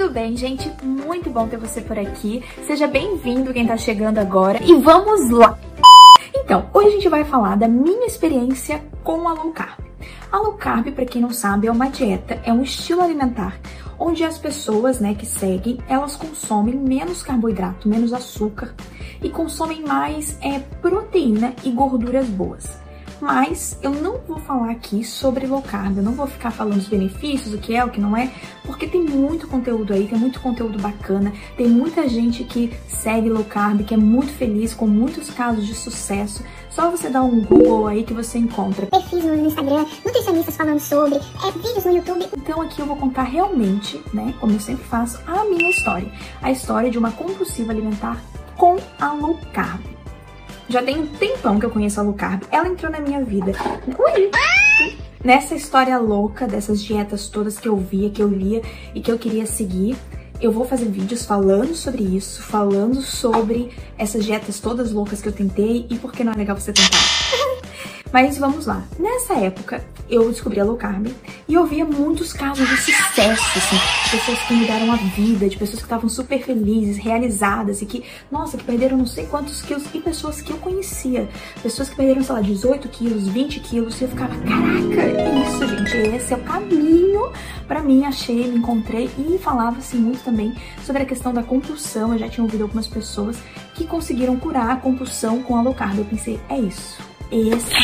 Tudo bem, gente? Muito bom ter você por aqui. Seja bem-vindo quem tá chegando agora e vamos lá! Então, hoje a gente vai falar da minha experiência com a low carb. A low carb, para quem não sabe, é uma dieta, é um estilo alimentar onde as pessoas, né, que seguem, elas consomem menos carboidrato, menos açúcar e consomem mais é, proteína e gorduras boas. Mas eu não vou falar aqui sobre low carb, eu não vou ficar falando os benefícios, o que é, o que não é, porque tem muito conteúdo aí, tem muito conteúdo bacana, tem muita gente que segue low carb, que é muito feliz, com muitos casos de sucesso. Só você dar um Google aí que você encontra. Perfis no Instagram, nutricionistas falando sobre, é, vídeos no YouTube. Então aqui eu vou contar realmente, né, como eu sempre faço, a minha história. A história de uma compulsiva alimentar com a low carb. Já tem um tempão que eu conheço a low carb. Ela entrou na minha vida. Ui! Nessa história louca dessas dietas todas que eu via, que eu lia e que eu queria seguir. Eu vou fazer vídeos falando sobre isso, falando sobre essas dietas todas loucas que eu tentei e por que não é legal você tentar. Mas vamos lá. Nessa época, eu descobri a low carb e eu via muitos casos de sucesso, assim, de pessoas que mudaram a vida, de pessoas que estavam super felizes, realizadas e que, nossa, perderam não sei quantos quilos e pessoas que eu conhecia, pessoas que perderam, sei lá, 18 quilos, 20 quilos e eu ficava, caraca, é isso, gente, esse é o caminho para mim, achei, me encontrei e falava-se muito também sobre a questão da compulsão, eu já tinha ouvido algumas pessoas que conseguiram curar a compulsão com a low carb, eu pensei, é isso esse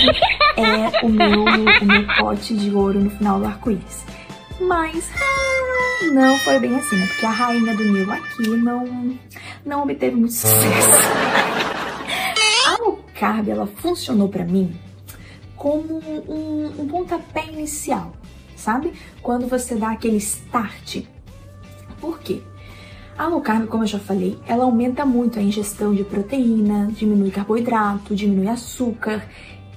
é o meu, o meu pote de ouro no final do arco-íris. Mas não foi bem assim, né? Porque a rainha do Nilo aqui não, não obteve muito sucesso. A carb, ela funcionou para mim como um, um pontapé inicial, sabe? Quando você dá aquele start. Por quê? A low carb, como eu já falei, ela aumenta muito a ingestão de proteína, diminui carboidrato, diminui açúcar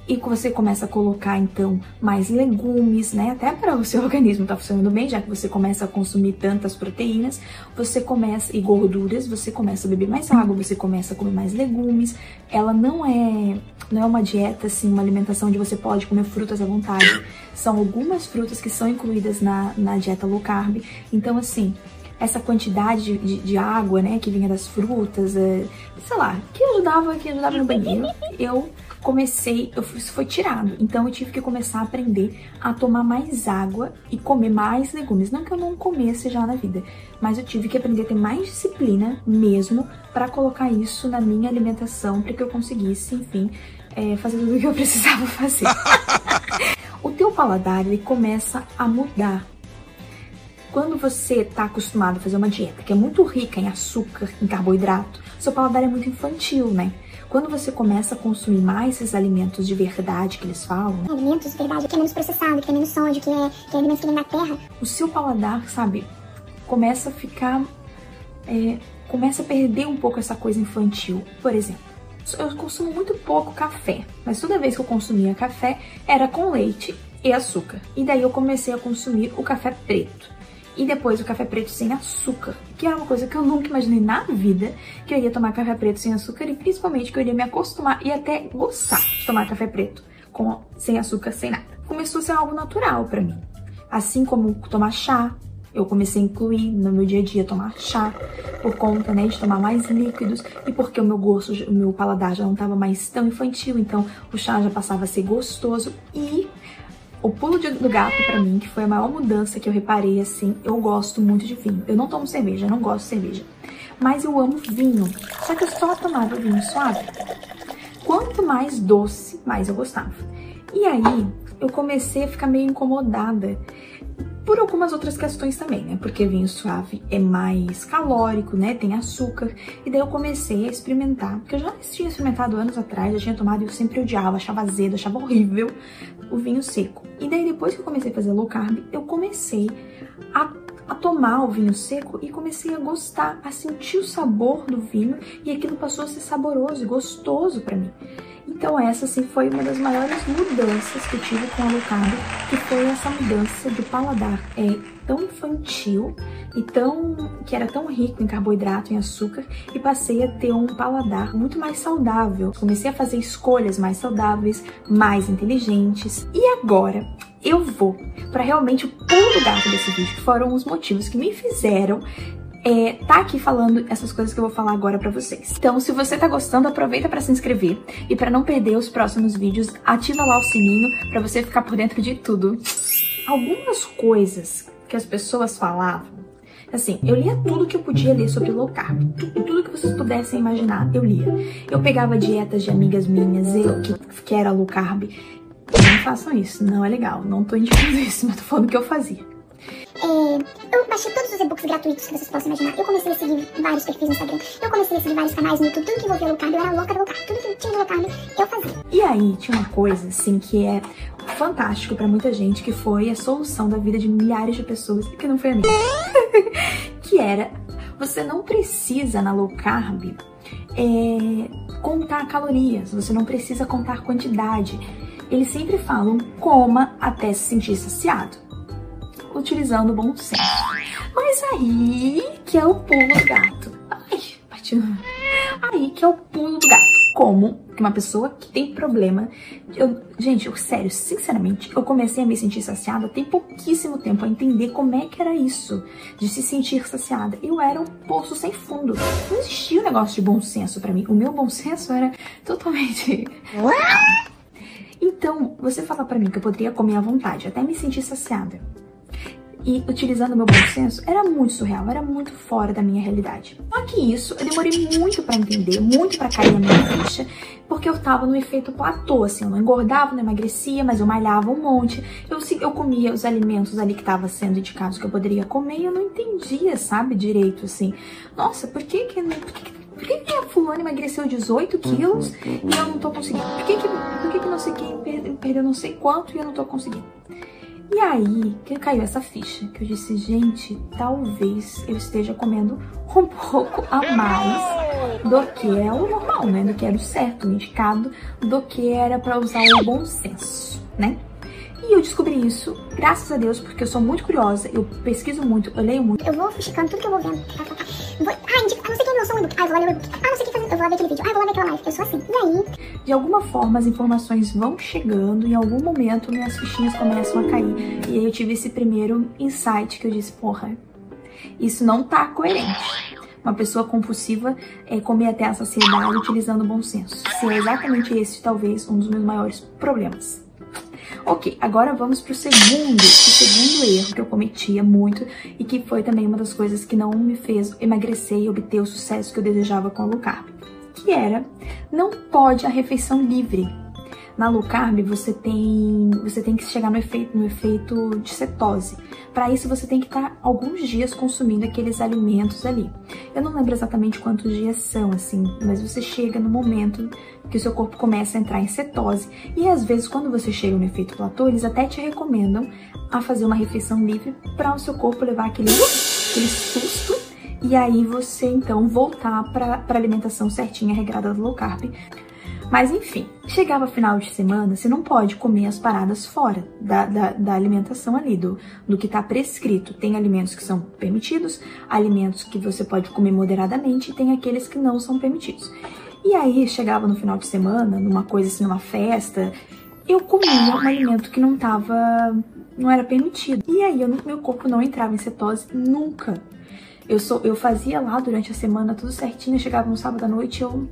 e você começa a colocar então mais legumes, né? Até para o seu organismo tá funcionando bem, já que você começa a consumir tantas proteínas, você começa e gorduras, você começa a beber mais água, você começa a comer mais legumes. Ela não é não é uma dieta assim, uma alimentação onde você pode comer frutas à vontade. São algumas frutas que são incluídas na, na dieta low carb. Então assim, essa quantidade de, de, de, água, né, que vinha das frutas, é, sei lá, que ajudava, que ajudava no banheiro, eu comecei, eu, isso foi tirado. Então eu tive que começar a aprender a tomar mais água e comer mais legumes. Não que eu não comesse já na vida, mas eu tive que aprender a ter mais disciplina mesmo para colocar isso na minha alimentação para que eu conseguisse, enfim, é, fazer tudo o que eu precisava fazer. o teu paladar ele começa a mudar quando você está acostumado a fazer uma dieta que é muito rica em açúcar, em carboidrato, seu paladar é muito infantil, né? Quando você começa a consumir mais esses alimentos de verdade que eles falam, né? alimentos de verdade, que é menos processado, que é menos sódio, que é, que é alimentos que vem da terra, o seu paladar, sabe, começa a ficar, é, começa a perder um pouco essa coisa infantil. Por exemplo, eu consumo muito pouco café, mas toda vez que eu consumia café era com leite e açúcar. E daí eu comecei a consumir o café preto e depois o café preto sem açúcar, que era uma coisa que eu nunca imaginei na vida, que eu ia tomar café preto sem açúcar e principalmente que eu iria me acostumar e até gostar de tomar café preto com sem açúcar, sem nada. Começou a ser algo natural para mim. Assim como tomar chá, eu comecei a incluir no meu dia a dia tomar chá por conta, né, de tomar mais líquidos e porque o meu gosto, o meu paladar já não estava mais tão infantil, então o chá já passava a ser gostoso e o pulo de, do gato para mim, que foi a maior mudança que eu reparei, assim, eu gosto muito de vinho. Eu não tomo cerveja, não gosto de cerveja. Mas eu amo vinho. Só que eu só tomava vinho suave. Quanto mais doce, mais eu gostava. E aí, eu comecei a ficar meio incomodada por algumas outras questões também, né? Porque vinho suave é mais calórico, né? Tem açúcar. E daí eu comecei a experimentar, porque eu já tinha experimentado anos atrás, já tinha tomado e eu sempre odiava, achava azedo, achava horrível o vinho seco. E daí depois que eu comecei a fazer low carb, eu comecei a a tomar o vinho seco e comecei a gostar, a sentir o sabor do vinho e aquilo passou a ser saboroso e gostoso para mim. Então essa sim foi uma das maiores mudanças que eu tive com a carb, que foi essa mudança do paladar. É tão infantil e tão que era tão rico em carboidrato e açúcar e passei a ter um paladar muito mais saudável. Comecei a fazer escolhas mais saudáveis, mais inteligentes. E agora, eu vou para realmente o pulo do gato desse vídeo, foram os motivos que me fizeram é, tá aqui falando essas coisas que eu vou falar agora pra vocês. Então, se você tá gostando, aproveita para se inscrever e para não perder os próximos vídeos, ativa lá o sininho para você ficar por dentro de tudo. Algumas coisas que as pessoas falavam Assim, eu lia tudo que eu podia ler sobre low carb. Tudo, tudo que vocês pudessem imaginar, eu lia. Eu pegava dietas de amigas minhas, eu que, que era low carb. Não façam isso, não é legal. Não tô indicando isso, mas tô falando o que eu fazia. É, eu baixei todos os e-books gratuitos que vocês possam imaginar. Eu comecei a seguir vários perfis no Instagram. Eu comecei a seguir vários canais no YouTube. Tudo que envolvia low carb, eu era louca do low carb. Tudo que tinha de low carb, eu fazia. E aí, tinha uma coisa, assim, que é fantástico para muita gente, que foi a solução da vida de milhares de pessoas, e que não foi a minha. que era, você não precisa na low carb é, contar calorias, você não precisa contar quantidade. Eles sempre falam, coma até se sentir saciado utilizando o bom senso. Mas aí que é o pulo do gato. Ai, bati Aí que é o pulo do gato. Como que uma pessoa que tem problema. Eu, gente, eu, sério, sinceramente, eu comecei a me sentir saciada tem pouquíssimo tempo a entender como é que era isso de se sentir saciada. Eu era um poço sem fundo. Não existia um negócio de bom senso para mim. O meu bom senso era totalmente. Então, você fala para mim que eu poderia comer à vontade, até me sentir saciada e utilizando meu bom senso era muito surreal, era muito fora da minha realidade. Só que isso eu demorei muito para entender, muito para cair na minha ficha, porque eu tava no efeito platô, assim, eu não engordava, não emagrecia, mas eu malhava um monte. Eu, eu comia os alimentos ali que estavam sendo indicados que eu poderia comer e eu não entendia, sabe, direito, assim. Nossa, por que que, por que, por que, que a fulana emagreceu 18 quilos e eu não tô conseguindo? Por que que, por que, que não sei quem perdeu, perdeu não sei quanto e eu não tô conseguindo? E aí que caiu essa ficha, que eu disse, gente, talvez eu esteja comendo um pouco a mais do que é o normal, né? Do que era o certo, o indicado, do que era para usar o bom senso, né? E eu descobri isso, graças a Deus, porque eu sou muito curiosa, eu pesquiso muito, eu leio muito. Eu vou fuxicando tudo que eu vou vendo. Vou, ah, indica, não sei quem lançou um e-book. Ah, eu vou lá ler o e-book. Ah, não sei quem fazer, eu vou lá ver aquele vídeo. Ah, vou lá ver aquela live, eu sou assim. E aí? De alguma forma, as informações vão chegando e em algum momento minhas fichinhas começam a cair. E aí eu tive esse primeiro insight que eu disse, porra, isso não tá coerente uma pessoa compulsiva é, comer até a saciedade utilizando o bom senso. Se é exatamente esse, talvez, um dos meus maiores problemas. Ok, agora vamos pro segundo, o segundo erro que eu cometia muito e que foi também uma das coisas que não me fez emagrecer e obter o sucesso que eu desejava com a low carb, que era não pode a refeição livre. Na low carb você tem, você tem que chegar no efeito, no efeito de cetose. Para isso você tem que estar alguns dias consumindo aqueles alimentos ali. Eu não lembro exatamente quantos dias são, assim, mas você chega no momento que o seu corpo começa a entrar em cetose. E às vezes, quando você chega no efeito platô, eles até te recomendam a fazer uma refeição livre para o seu corpo levar aquele, aquele susto e aí você então voltar para a alimentação certinha, regrada do low carb. Mas enfim, chegava final de semana, você não pode comer as paradas fora da, da, da alimentação ali, do, do que está prescrito. Tem alimentos que são permitidos, alimentos que você pode comer moderadamente e tem aqueles que não são permitidos. E aí chegava no final de semana, numa coisa assim, numa festa, eu comia um alimento que não tava, não era permitido. E aí eu, meu corpo não entrava em cetose nunca. Eu, sou, eu fazia lá durante a semana tudo certinho, chegava no sábado à noite eu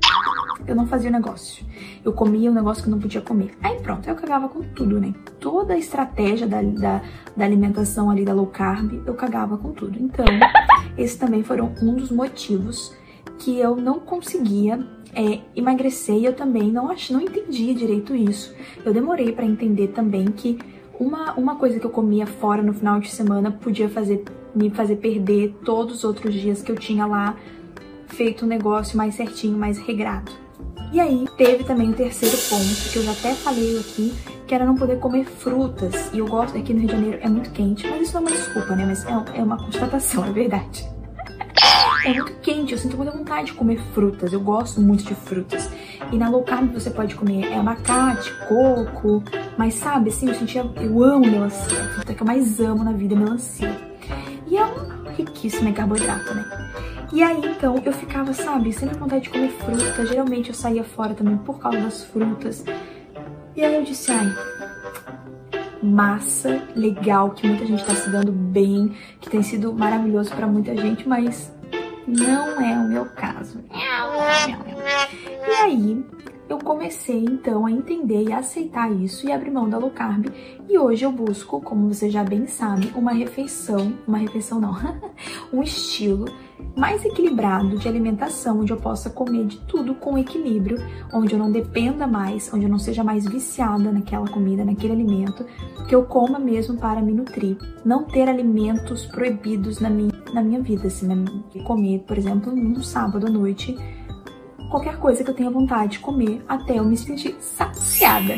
eu não fazia o negócio. Eu comia o um negócio que eu não podia comer. Aí pronto, eu cagava com tudo, né? Toda a estratégia da, da, da alimentação ali da low carb, eu cagava com tudo. Então, esses também foram um dos motivos que eu não conseguia é, emagrecer e eu também não, ach, não entendia direito isso. Eu demorei para entender também que uma, uma coisa que eu comia fora no final de semana podia fazer me fazer perder todos os outros dias que eu tinha lá feito o negócio mais certinho, mais regrado. E aí teve também o terceiro ponto, que eu já até falei aqui, que era não poder comer frutas. E eu gosto, aqui no Rio de Janeiro é muito quente, mas isso não é uma desculpa, né? Mas é, é uma constatação, é verdade. É muito quente, eu sinto muita vontade de comer frutas, eu gosto muito de frutas. E na low carb você pode comer é, abacate, coco, mas sabe, assim, eu sentia, eu amo melancia, a fruta que eu mais amo na vida é melancia. E é uma riquíssima em carboidrato, né? E aí, então, eu ficava, sabe, sempre com vontade de comer fruta. Geralmente eu saía fora também por causa das frutas. E aí eu disse, ai, massa, legal, que muita gente tá se dando bem, que tem sido maravilhoso para muita gente, mas não é o meu caso. E aí, eu comecei então a entender e aceitar isso e abrir mão da low carb. E hoje eu busco, como você já bem sabe, uma refeição, uma refeição não, um estilo mais equilibrado de alimentação, onde eu possa comer de tudo com equilíbrio, onde eu não dependa mais, onde eu não seja mais viciada naquela comida, naquele alimento, que eu coma mesmo para me nutrir. Não ter alimentos proibidos na minha, na minha vida, assim, né? comer, por exemplo, no sábado à noite qualquer coisa que eu tenha vontade de comer até eu me sentir saciada.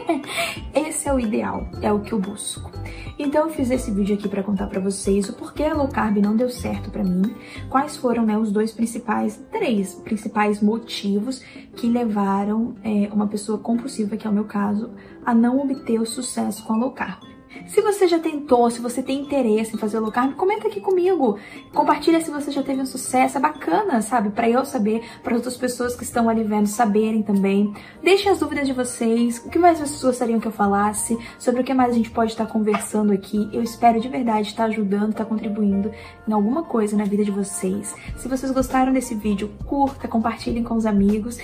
esse é o ideal, é o que eu busco. Então eu fiz esse vídeo aqui para contar para vocês o porquê a low carb não deu certo para mim, quais foram né, os dois principais, três principais motivos que levaram é, uma pessoa compulsiva, que é o meu caso, a não obter o sucesso com a low carb. Se você já tentou, se você tem interesse em fazer low carb, comenta aqui comigo. Compartilha se você já teve um sucesso, é bacana, sabe? Para eu saber, para outras pessoas que estão ali vendo saberem também. Deixem as dúvidas de vocês, o que mais vocês gostariam que eu falasse, sobre o que mais a gente pode estar conversando aqui. Eu espero de verdade estar ajudando, estar contribuindo em alguma coisa na vida de vocês. Se vocês gostaram desse vídeo, curta, compartilhem com os amigos.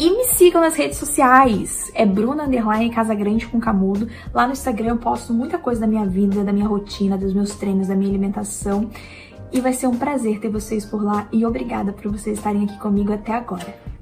E me sigam nas redes sociais. É Bruna Underline Casa Grande com Camudo. Lá no Instagram eu posto muita coisa da minha vida, da minha rotina, dos meus treinos, da minha alimentação. E vai ser um prazer ter vocês por lá e obrigada por vocês estarem aqui comigo até agora.